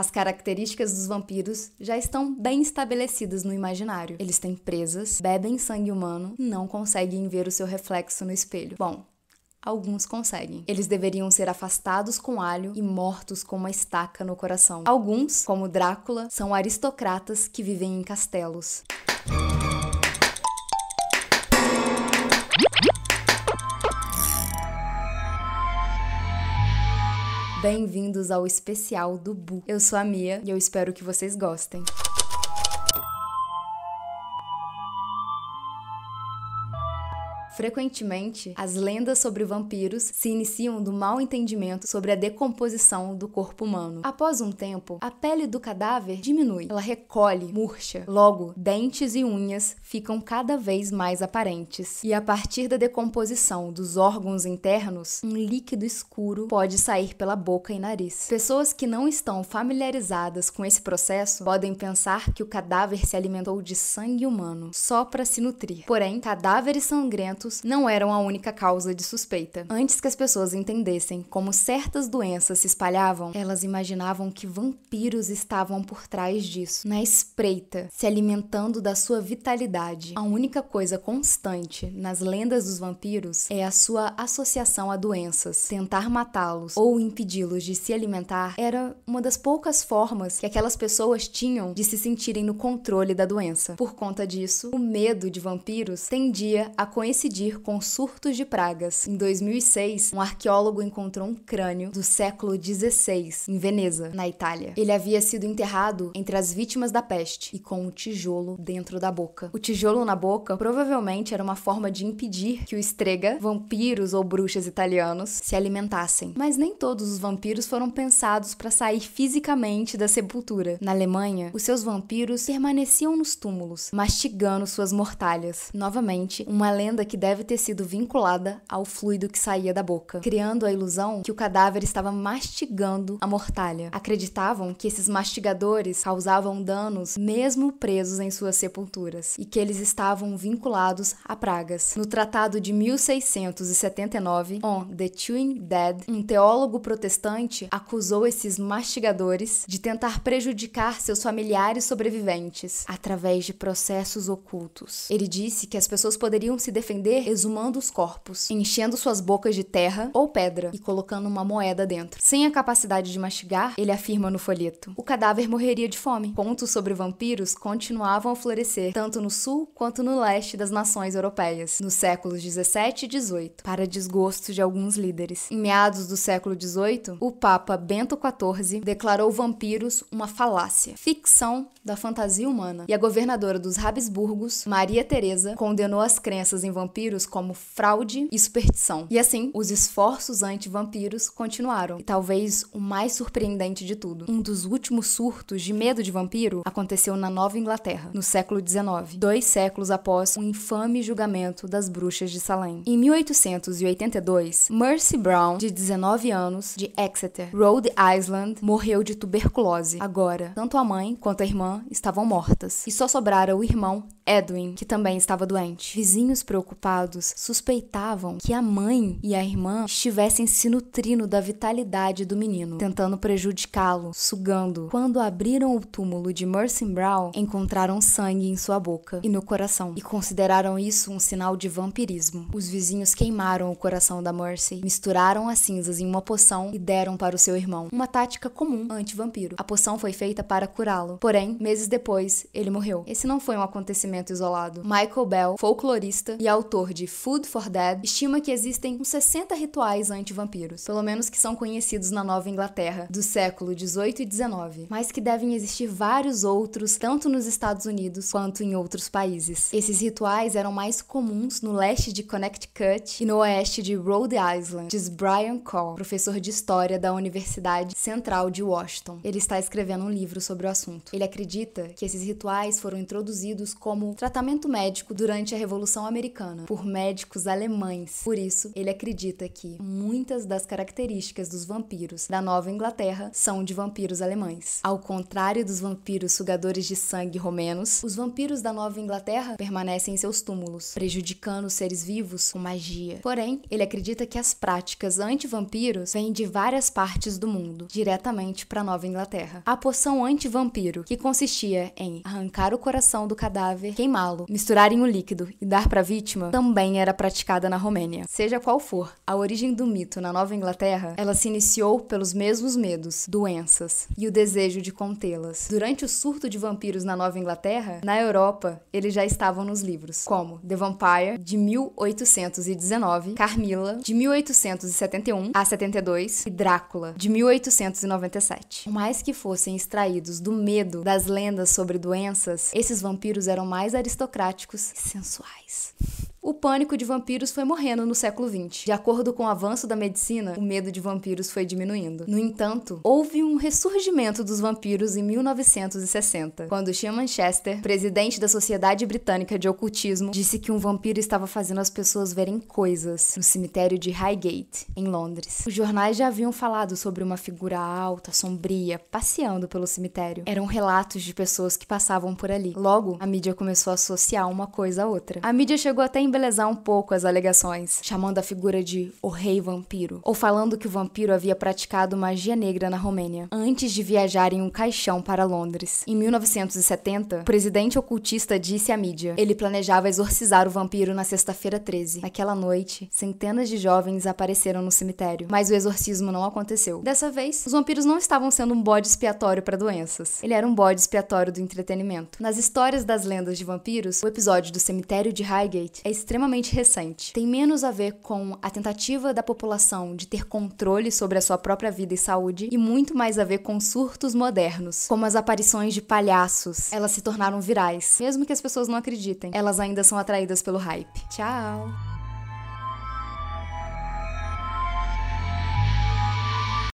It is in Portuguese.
As características dos vampiros já estão bem estabelecidas no imaginário. Eles têm presas, bebem sangue humano e não conseguem ver o seu reflexo no espelho. Bom, Alguns conseguem. Eles deveriam ser afastados com alho e mortos com uma estaca no coração. Alguns, como Drácula, são aristocratas que vivem em castelos. Bem-vindos ao especial do Bu. Eu sou a Mia e eu espero que vocês gostem. Frequentemente, as lendas sobre vampiros se iniciam do mal entendimento sobre a decomposição do corpo humano. Após um tempo, a pele do cadáver diminui, ela recolhe, murcha. Logo, dentes e unhas ficam cada vez mais aparentes. E a partir da decomposição dos órgãos internos, um líquido escuro pode sair pela boca e nariz. Pessoas que não estão familiarizadas com esse processo podem pensar que o cadáver se alimentou de sangue humano só para se nutrir. Porém, cadáveres sangrentos não eram a única causa de suspeita. Antes que as pessoas entendessem como certas doenças se espalhavam, elas imaginavam que vampiros estavam por trás disso, na espreita, se alimentando da sua vitalidade. A única coisa constante nas lendas dos vampiros é a sua associação a doenças. Tentar matá-los ou impedi-los de se alimentar era uma das poucas formas que aquelas pessoas tinham de se sentirem no controle da doença. Por conta disso, o medo de vampiros tendia a coincidir com surtos de pragas. Em 2006, um arqueólogo encontrou um crânio do século XVI em Veneza, na Itália. Ele havia sido enterrado entre as vítimas da peste e com um tijolo dentro da boca. O tijolo na boca provavelmente era uma forma de impedir que o estrega, vampiros ou bruxas italianos, se alimentassem. Mas nem todos os vampiros foram pensados para sair fisicamente da sepultura. Na Alemanha, os seus vampiros permaneciam nos túmulos, mastigando suas mortalhas. Novamente, uma lenda que deve deve ter sido vinculada ao fluido que saía da boca, criando a ilusão que o cadáver estava mastigando a mortalha. Acreditavam que esses mastigadores causavam danos mesmo presos em suas sepulturas e que eles estavam vinculados a pragas. No Tratado de 1679, On the Chewing Dead, um teólogo protestante acusou esses mastigadores de tentar prejudicar seus familiares sobreviventes através de processos ocultos. Ele disse que as pessoas poderiam se defender exumando os corpos, enchendo suas bocas de terra ou pedra e colocando uma moeda dentro. Sem a capacidade de mastigar, ele afirma no folheto, o cadáver morreria de fome. Contos sobre vampiros continuavam a florescer tanto no sul quanto no leste das nações europeias, nos séculos 17 e 18, para desgosto de alguns líderes. Em meados do século 18, o Papa Bento XIV declarou vampiros uma falácia, ficção da fantasia humana, e a governadora dos Habsburgos, Maria Teresa, condenou as crenças em vampiros vampiros como fraude e superstição. E assim, os esforços anti-vampiros continuaram. E talvez o mais surpreendente de tudo, um dos últimos surtos de medo de vampiro aconteceu na Nova Inglaterra, no século XIX, dois séculos após o infame julgamento das bruxas de Salem. Em 1882, Mercy Brown, de 19 anos, de Exeter, Rhode Island, morreu de tuberculose. Agora, tanto a mãe quanto a irmã estavam mortas, e só sobrara o irmão Edwin, que também estava doente. Vizinhos preocupados suspeitavam que a mãe e a irmã estivessem se nutrindo da vitalidade do menino, tentando prejudicá-lo, sugando. Quando abriram o túmulo de Mercy Brown, encontraram sangue em sua boca e no coração e consideraram isso um sinal de vampirismo. Os vizinhos queimaram o coração da Mercy, misturaram as cinzas em uma poção e deram para o seu irmão, uma tática comum anti-vampiro. A poção foi feita para curá-lo, porém, meses depois, ele morreu. Esse não foi um acontecimento isolado. Michael Bell, folclorista e autor de Food for Dead, estima que existem uns 60 rituais anti-vampiros, pelo menos que são conhecidos na Nova Inglaterra, do século 18 e 19, mas que devem existir vários outros, tanto nos Estados Unidos quanto em outros países. Esses rituais eram mais comuns no leste de Connecticut e no oeste de Rhode Island, diz Brian Cole, professor de história da Universidade Central de Washington. Ele está escrevendo um livro sobre o assunto. Ele acredita que esses rituais foram introduzidos como tratamento médico durante a Revolução Americana. Por médicos alemães. Por isso, ele acredita que muitas das características dos vampiros da Nova Inglaterra são de vampiros alemães. Ao contrário dos vampiros sugadores de sangue romenos, os vampiros da Nova Inglaterra permanecem em seus túmulos, prejudicando os seres vivos com magia. Porém, ele acredita que as práticas anti-vampiros vêm de várias partes do mundo, diretamente para Nova Inglaterra. A poção anti-vampiro, que consistia em arrancar o coração do cadáver, queimá-lo, misturar em um líquido e dar para a vítima, também era praticada na Romênia. Seja qual for a origem do mito na Nova Inglaterra, ela se iniciou pelos mesmos medos, doenças e o desejo de contê-las. Durante o surto de vampiros na Nova Inglaterra, na Europa, eles já estavam nos livros, como The Vampire, de 1819, Carmilla, de 1871 a 72 e Drácula, de 1897. Por mais que fossem extraídos do medo das lendas sobre doenças, esses vampiros eram mais aristocráticos e sensuais o pânico de vampiros foi morrendo no século XX. De acordo com o avanço da medicina, o medo de vampiros foi diminuindo. No entanto, houve um ressurgimento dos vampiros em 1960, quando Sean Manchester, presidente da Sociedade Britânica de Ocultismo, disse que um vampiro estava fazendo as pessoas verem coisas no cemitério de Highgate, em Londres. Os jornais já haviam falado sobre uma figura alta, sombria, passeando pelo cemitério. Eram relatos de pessoas que passavam por ali. Logo, a mídia começou a associar uma coisa a outra. A mídia chegou até embelezar um pouco as alegações, chamando a figura de o rei vampiro, ou falando que o vampiro havia praticado magia negra na Romênia, antes de viajar em um caixão para Londres. Em 1970, o presidente ocultista disse à mídia: ele planejava exorcizar o vampiro na sexta-feira 13. Naquela noite, centenas de jovens apareceram no cemitério, mas o exorcismo não aconteceu. Dessa vez, os vampiros não estavam sendo um bode expiatório para doenças. Ele era um bode expiatório do entretenimento. Nas histórias das lendas de vampiros, o episódio do cemitério de Highgate é extremamente recente. Tem menos a ver com a tentativa da população de ter controle sobre a sua própria vida e saúde e muito mais a ver com surtos modernos, como as aparições de palhaços. Elas se tornaram virais, mesmo que as pessoas não acreditem. Elas ainda são atraídas pelo hype. Tchau!